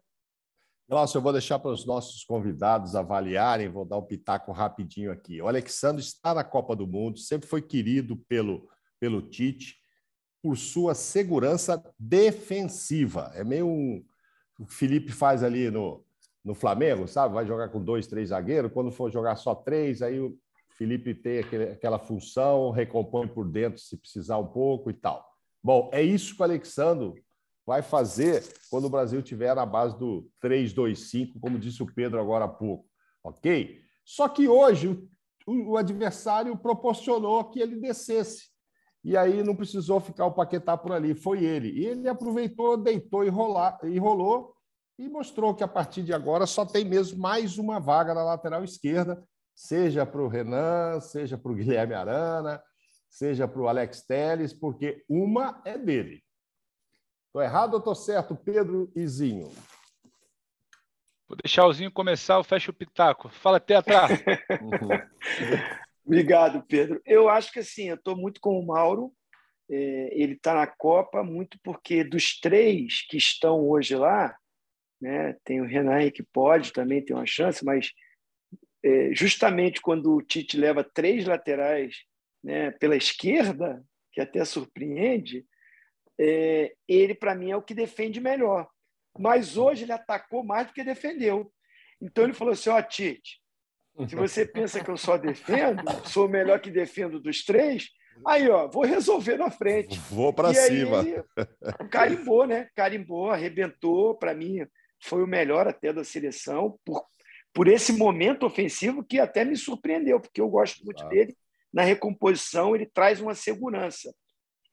Nossa, eu vou deixar para os nossos convidados avaliarem, vou dar um pitaco rapidinho aqui. O Alexandre está na Copa do Mundo, sempre foi querido pelo, pelo Tite por sua segurança defensiva. É meio um. O Felipe faz ali no, no Flamengo, sabe? Vai jogar com dois, três zagueiros. Quando for jogar só três, aí o Felipe tem aquele, aquela função, recompõe por dentro se precisar um pouco e tal. Bom, é isso que o Alexandre vai fazer quando o Brasil tiver na base do 3-2-5, como disse o Pedro agora há pouco, ok? Só que hoje o, o adversário proporcionou que ele descesse. E aí não precisou ficar o Paquetá por ali, foi ele. E ele aproveitou, deitou e, rolar, e rolou e mostrou que a partir de agora só tem mesmo mais uma vaga na lateral esquerda, seja para o Renan, seja para o Guilherme Arana, seja para o Alex Teles, porque uma é dele. Estou errado ou estou certo, Pedro Izinho? Vou deixar o Zinho começar, eu fecho o pitaco. Fala, Tetra. Obrigado, Pedro. Eu acho que assim, eu estou muito com o Mauro. É, ele está na Copa muito porque dos três que estão hoje lá, né? Tem o Renan que pode também ter uma chance, mas é, justamente quando o Tite leva três laterais né, pela esquerda, que até surpreende, é, ele para mim é o que defende melhor. Mas hoje ele atacou mais do que defendeu. Então ele falou assim: ó, oh, Tite, se você pensa que eu só defendo, sou o melhor que defendo dos três, aí ó, vou resolver na frente. Vou para cima. Aí, carimbou, né? Carimbou, arrebentou. Para mim, foi o melhor até da seleção, por, por esse momento ofensivo que até me surpreendeu, porque eu gosto muito dele. Na recomposição, ele traz uma segurança.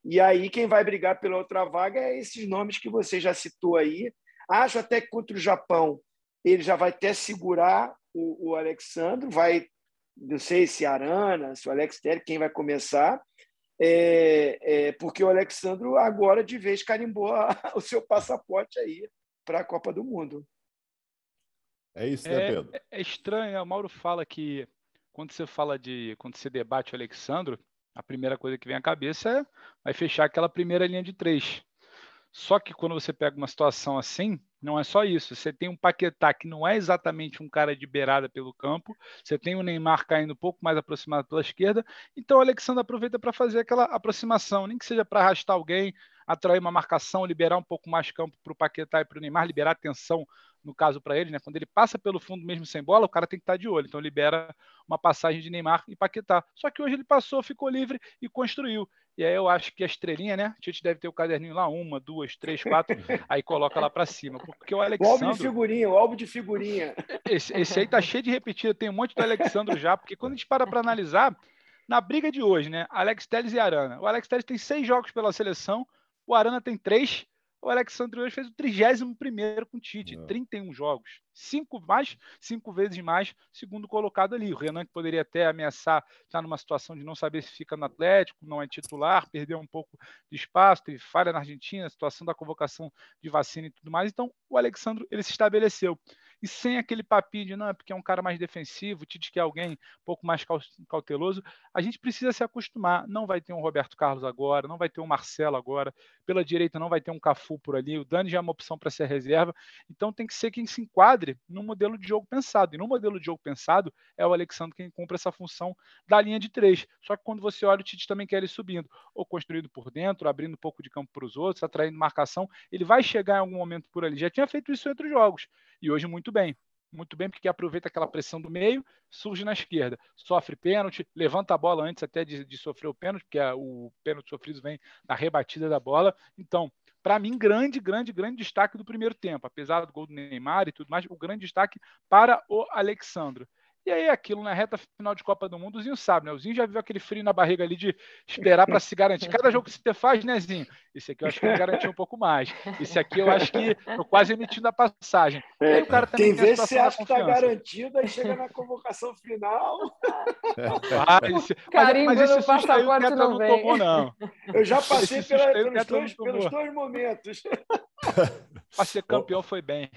E aí, quem vai brigar pela outra vaga é esses nomes que você já citou aí. Acho até que contra o Japão ele já vai até segurar o, o Alexandre, vai, não sei se Arana, se o Alex Terry, quem vai começar, é, é, porque o Alexandre agora de vez carimbou a, o seu passaporte aí para a Copa do Mundo. É isso, né, Pedro? É, é estranho, né? O Mauro fala que quando você fala de. Quando você debate o Alexandro, a primeira coisa que vem à cabeça é vai fechar aquela primeira linha de três. Só que quando você pega uma situação assim, não é só isso. Você tem um Paquetá que não é exatamente um cara de beirada pelo campo. Você tem o Neymar caindo um pouco mais aproximado pela esquerda. Então o Alexandre aproveita para fazer aquela aproximação, nem que seja para arrastar alguém, atrair uma marcação, liberar um pouco mais campo para o Paquetá e para o Neymar, liberar atenção no caso para ele, né? Quando ele passa pelo fundo mesmo sem bola, o cara tem que estar tá de olho. Então libera uma passagem de Neymar e Paquetá. Só que hoje ele passou, ficou livre e construiu. E aí eu acho que a estrelinha, né? A gente deve ter o caderninho lá, uma, duas, três, quatro, aí coloca lá para cima. Porque o Alexandre. O álbum de figurinha, o álbum de figurinha. Esse, esse aí tá cheio de repetida, tem um monte do Alexandre já, porque quando a gente para para analisar, na briga de hoje, né? Alex Telles e Arana. O Alex Telles tem seis jogos pela seleção, o Arana tem três o Alexandre hoje fez o 31 com o Tite, é. 31 jogos. Cinco mais, cinco vezes mais, segundo colocado ali. O Renan, que poderia até ameaçar, está numa situação de não saber se fica no Atlético, não é titular, perdeu um pouco de espaço, teve falha na Argentina, situação da convocação de vacina e tudo mais. Então, o Alexandre ele se estabeleceu e sem aquele papinho de não, é porque é um cara mais defensivo, o Tite quer alguém um pouco mais cauteloso, a gente precisa se acostumar. Não vai ter um Roberto Carlos agora, não vai ter um Marcelo agora, pela direita não vai ter um Cafu por ali, o Dani já é uma opção para ser reserva, então tem que ser quem se enquadre no modelo de jogo pensado. E no modelo de jogo pensado é o Alexandre quem cumpre essa função da linha de três. Só que quando você olha, o Tite também quer ele subindo, ou construído por dentro, abrindo um pouco de campo para os outros, atraindo marcação. Ele vai chegar em algum momento por ali. Já tinha feito isso em outros jogos. E hoje muito bem. Muito bem, porque aproveita aquela pressão do meio, surge na esquerda, sofre pênalti, levanta a bola antes até de, de sofrer o pênalti, porque a, o pênalti sofrido vem na rebatida da bola. Então, para mim, grande, grande, grande destaque do primeiro tempo. Apesar do gol do Neymar e tudo mais, o grande destaque para o Alexandro. E aí, aquilo na reta final de Copa do Mundo, o Zinho sabe, né? O Zinho já viu aquele frio na barriga ali de esperar para se garantir. Cada jogo que você faz, né, Zinho? Esse aqui eu acho que ele garantiu um pouco mais. Esse aqui eu acho que tô quase emitindo a passagem. É, o cara tem vê se acha que está garantido, aí chega na convocação final. Rapaz, Carimbo mas, mas esse passaporte não, não. Tomou, não. Eu já passei pela, pelos, dois, pelos dois momentos. Para ser campeão foi bem.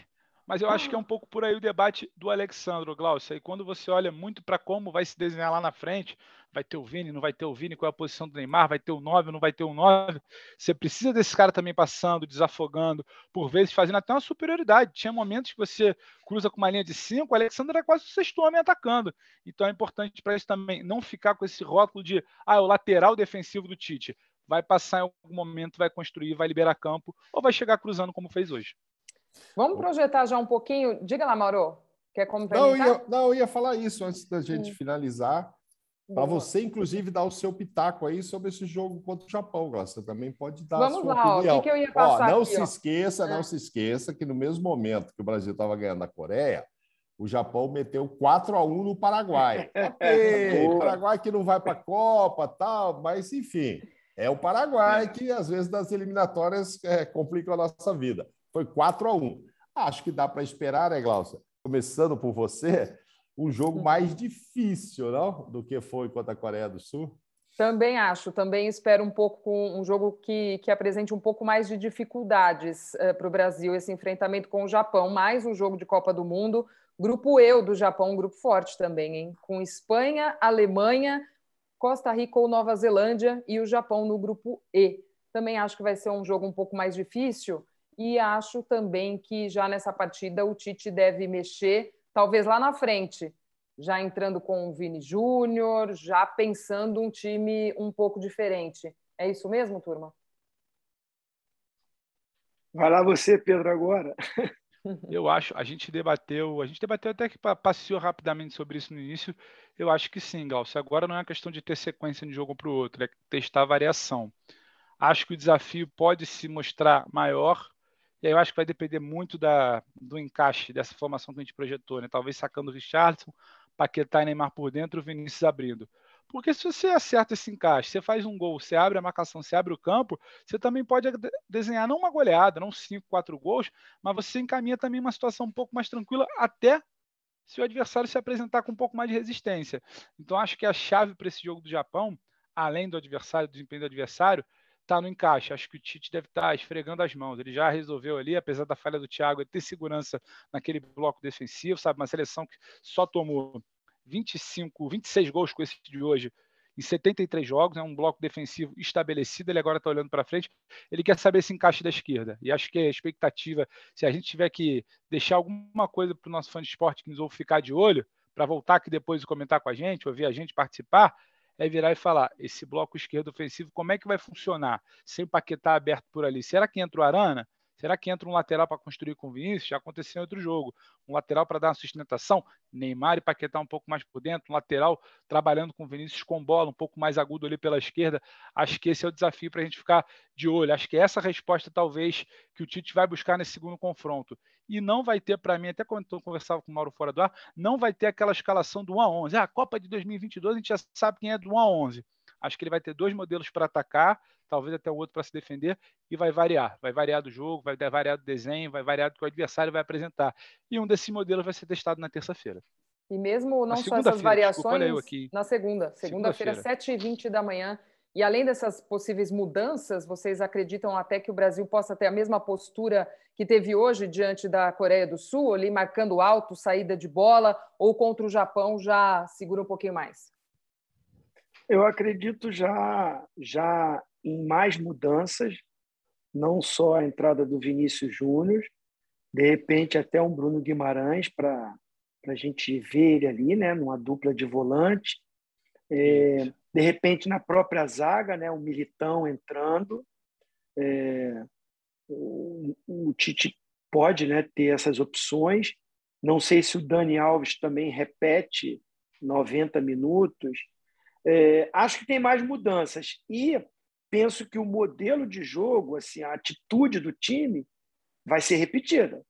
Mas eu acho que é um pouco por aí o debate do Alexandro, Glaucio. E quando você olha muito para como vai se desenhar lá na frente, vai ter o Vini, não vai ter o Vini, qual é a posição do Neymar, vai ter o 9, não vai ter o 9. Você precisa desse cara também passando, desafogando, por vezes fazendo até uma superioridade. Tinha momentos que você cruza com uma linha de 5, o Alexandre era quase o sexto homem atacando. Então é importante para isso também não ficar com esse rótulo de ah, é o lateral defensivo do Tite. Vai passar em algum momento, vai construir, vai liberar campo, ou vai chegar cruzando como fez hoje. Vamos projetar já um pouquinho. Diga lá, Mauro. Quer complementar? Não, eu ia, não, eu ia falar isso antes da gente hum. finalizar. Para você, inclusive, dar o seu pitaco aí sobre esse jogo contra o Japão, Você também pode dar Vamos a sua lá, opinião. o que, que eu ia passar ó, não aqui, se ó. esqueça, não é. se esqueça que no mesmo momento que o Brasil estava ganhando a Coreia, o Japão meteu 4 a 1 no Paraguai. o Paraguai que não vai para a Copa, tal, mas enfim, é o Paraguai que às vezes nas eliminatórias é, complica a nossa vida. Foi 4 a 1 Acho que dá para esperar, né, Glaucia? Começando por você, um jogo mais difícil, não? Do que foi contra a Coreia do Sul? Também acho, também espero um pouco um jogo que, que apresente um pouco mais de dificuldades uh, para o Brasil, esse enfrentamento com o Japão, mais um jogo de Copa do Mundo. Grupo eu do Japão, um grupo forte também, hein? Com Espanha, Alemanha, Costa Rica ou Nova Zelândia e o Japão no grupo E. Também acho que vai ser um jogo um pouco mais difícil, e acho também que já nessa partida o Tite deve mexer, talvez lá na frente, já entrando com o Vini Júnior, já pensando um time um pouco diferente. É isso mesmo, turma? Vai lá você, Pedro, agora. Eu acho, a gente debateu, a gente debateu até que passeou rapidamente sobre isso no início. Eu acho que sim, Galcio. Agora não é uma questão de ter sequência de jogo para o outro, é testar a variação. Acho que o desafio pode se mostrar maior e aí eu acho que vai depender muito da, do encaixe dessa formação que a gente projetou, né? Talvez sacando o Richardson, Paquetá e Neymar por dentro, o Vinícius abrindo. Porque se você acerta esse encaixe, você faz um gol, você abre a marcação, você abre o campo, você também pode desenhar não uma goleada, não cinco, quatro gols, mas você encaminha também uma situação um pouco mais tranquila até se o adversário se apresentar com um pouco mais de resistência. Então acho que a chave para esse jogo do Japão, além do adversário, do desempenho do adversário, está no encaixe. Acho que o Tite deve estar tá esfregando as mãos. Ele já resolveu ali, apesar da falha do Thiago, ele ter segurança naquele bloco defensivo, sabe? Uma seleção que só tomou 25, 26 gols com esse de hoje em 73 jogos, é né? um bloco defensivo estabelecido, ele agora está olhando para frente, ele quer saber esse encaixe da esquerda. E acho que a expectativa, se a gente tiver que deixar alguma coisa para o nosso fã de esporte que nos ouve ficar de olho, para voltar aqui depois e comentar com a gente, ouvir a gente participar, é virar e falar: esse bloco esquerdo ofensivo, como é que vai funcionar? Sem o Paquetá aberto por ali. Será que entra o Arana? Será que entra um lateral para construir com o Vinícius? Já aconteceu em outro jogo. Um lateral para dar uma sustentação. Neymar e Paquetá um pouco mais por dentro. Um lateral trabalhando com o Vinícius com bola, um pouco mais agudo ali pela esquerda. Acho que esse é o desafio para a gente ficar de olho. Acho que essa resposta, talvez, que o Tite vai buscar nesse segundo confronto. E não vai ter, para mim, até quando eu conversava com o Mauro fora do ar, não vai ter aquela escalação do 1 a 11. Ah, a Copa de 2022 a gente já sabe quem é do 1 a 11. Acho que ele vai ter dois modelos para atacar, talvez até o outro para se defender, e vai variar. Vai variar do jogo, vai variar do desenho, vai variar do que o adversário vai apresentar. E um desses modelos vai ser testado na terça-feira. E mesmo não só essas variações, desculpa, na segunda, segunda-feira, segunda 7h20 da manhã. E além dessas possíveis mudanças, vocês acreditam até que o Brasil possa ter a mesma postura que teve hoje diante da Coreia do Sul, ali marcando alto, saída de bola, ou contra o Japão já segura um pouquinho mais? Eu acredito já, já em mais mudanças, não só a entrada do Vinícius Júnior, de repente até um Bruno Guimarães para a gente ver ele ali, né, numa dupla de volante. É, de repente na própria zaga, né, o Militão entrando. É, o, o Tite pode né, ter essas opções. Não sei se o Dani Alves também repete 90 minutos. É, acho que tem mais mudanças. E penso que o modelo de jogo, assim, a atitude do time vai ser repetida.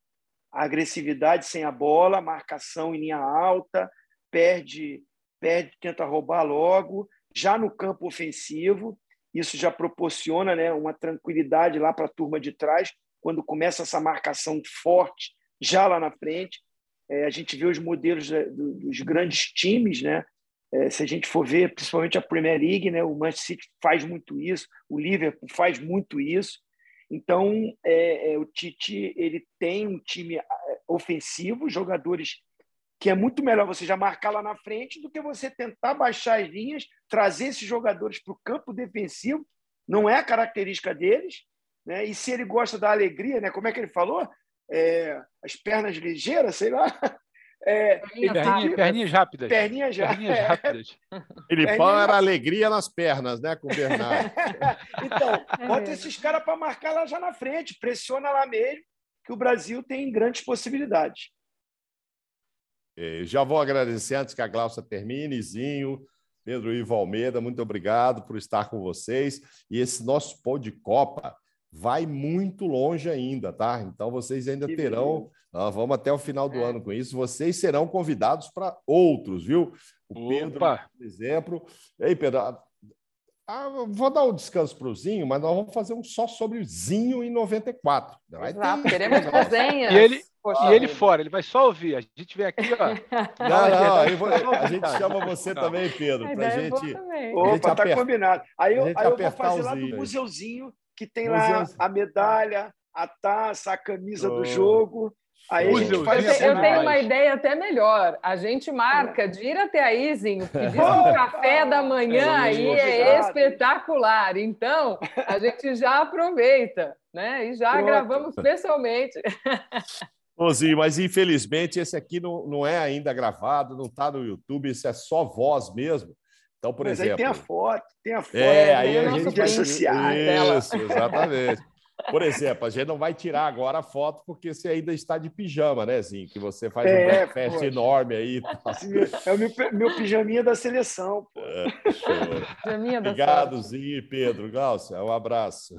A agressividade sem a bola, marcação em linha alta, perde, perde, tenta roubar logo, já no campo ofensivo, isso já proporciona né, uma tranquilidade lá para a turma de trás, quando começa essa marcação forte já lá na frente. É, a gente vê os modelos né, dos grandes times, né? É, se a gente for ver, principalmente a Premier League, né, o Manchester City faz muito isso, o Liverpool faz muito isso. Então, é, é, o Tite ele tem um time é, ofensivo, jogadores que é muito melhor você já marcar lá na frente do que você tentar baixar as linhas, trazer esses jogadores para o campo defensivo. Não é a característica deles. Né? E se ele gosta da alegria, né? como é que ele falou? É, as pernas ligeiras, sei lá. É, perninha, perninhas rápidas. Perninhas, perninhas rápidas. Filipão era alegria nas pernas, né, com o Bernardo. então, é bota esses caras para marcar lá já na frente, pressiona lá mesmo, que o Brasil tem grandes possibilidades. É, já vou agradecer antes que a Glaucia termine, Zinho, Pedro Ivo Almeida, muito obrigado por estar com vocês. E esse nosso pão de Copa vai muito longe ainda, tá? Então vocês ainda que terão, ah, vamos até o final do é. ano com isso, vocês serão convidados para outros, viu? O Pedro, por exemplo. Ei, Pedro, ah, vou dar um descanso para o Zinho, mas nós vamos fazer um só sobre o Zinho em 94. Vai Exato, ter... queremos resenhas. E ele, Poxa, e ele fora, ele vai só ouvir. A gente vem aqui, ó. Não, não, vou, a gente chama você também, Pedro, para a gente. Opa, tá combinado. Aí eu, aí eu vou fazer lá no museuzinho que tem lá a medalha, a taça, a camisa oh. do jogo. Aí a gente faz eu, eu tenho uma ideia até melhor. A gente marca de ir até aí, Zinho, pedir um café da manhã é, aí é espetacular. Então, a gente já aproveita, né? E já Pronto. gravamos pessoalmente. Zinho, mas infelizmente esse aqui não, não é ainda gravado, não está no YouTube, isso é só voz mesmo. Então, por Mas exemplo. Aí tem a foto, tem a foto. É, aí a gente vai associar. Isso, exatamente. Por exemplo, a gente não vai tirar agora a foto porque você ainda está de pijama, né, Zinho? Que você faz é, um breakfast enorme aí. É o meu, meu pijaminha da seleção. Pô. É, Obrigado, Zinho e Pedro. Glaucia, um abraço.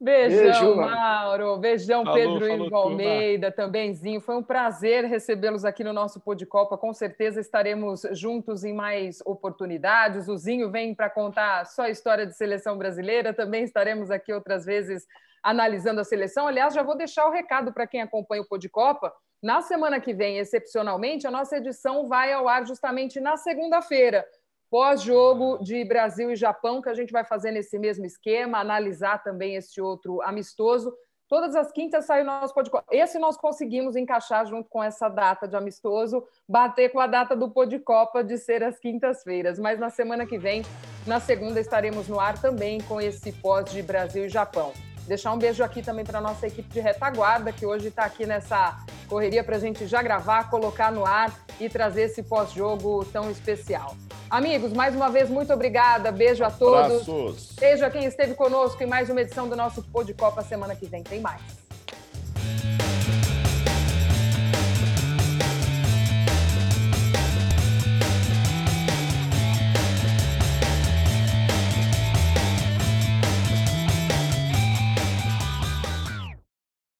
Beijão, Beijo, Mauro. Beijão, falou, Pedro Ivo Almeida, também, Zinho. Foi um prazer recebê-los aqui no nosso Pô de Copa. Com certeza estaremos juntos em mais oportunidades. O Zinho vem para contar só a história de seleção brasileira. Também estaremos aqui outras vezes analisando a seleção. Aliás, já vou deixar o recado para quem acompanha o Pô de Copa. Na semana que vem, excepcionalmente, a nossa edição vai ao ar justamente na segunda-feira, pós-jogo de Brasil e Japão, que a gente vai fazer nesse mesmo esquema, analisar também esse outro amistoso. Todas as quintas sai o nosso podcast. Esse nós conseguimos encaixar junto com essa data de amistoso, bater com a data do Pô de Copa de ser as quintas-feiras. Mas na semana que vem, na segunda, estaremos no ar também com esse pós de Brasil e Japão. Deixar um beijo aqui também para a nossa equipe de retaguarda, que hoje está aqui nessa correria para a gente já gravar, colocar no ar e trazer esse pós-jogo tão especial. Amigos, mais uma vez, muito obrigada. Beijo a todos. Abraços. Beijo a quem esteve conosco em mais uma edição do nosso Pô de Copa. Semana que vem tem mais.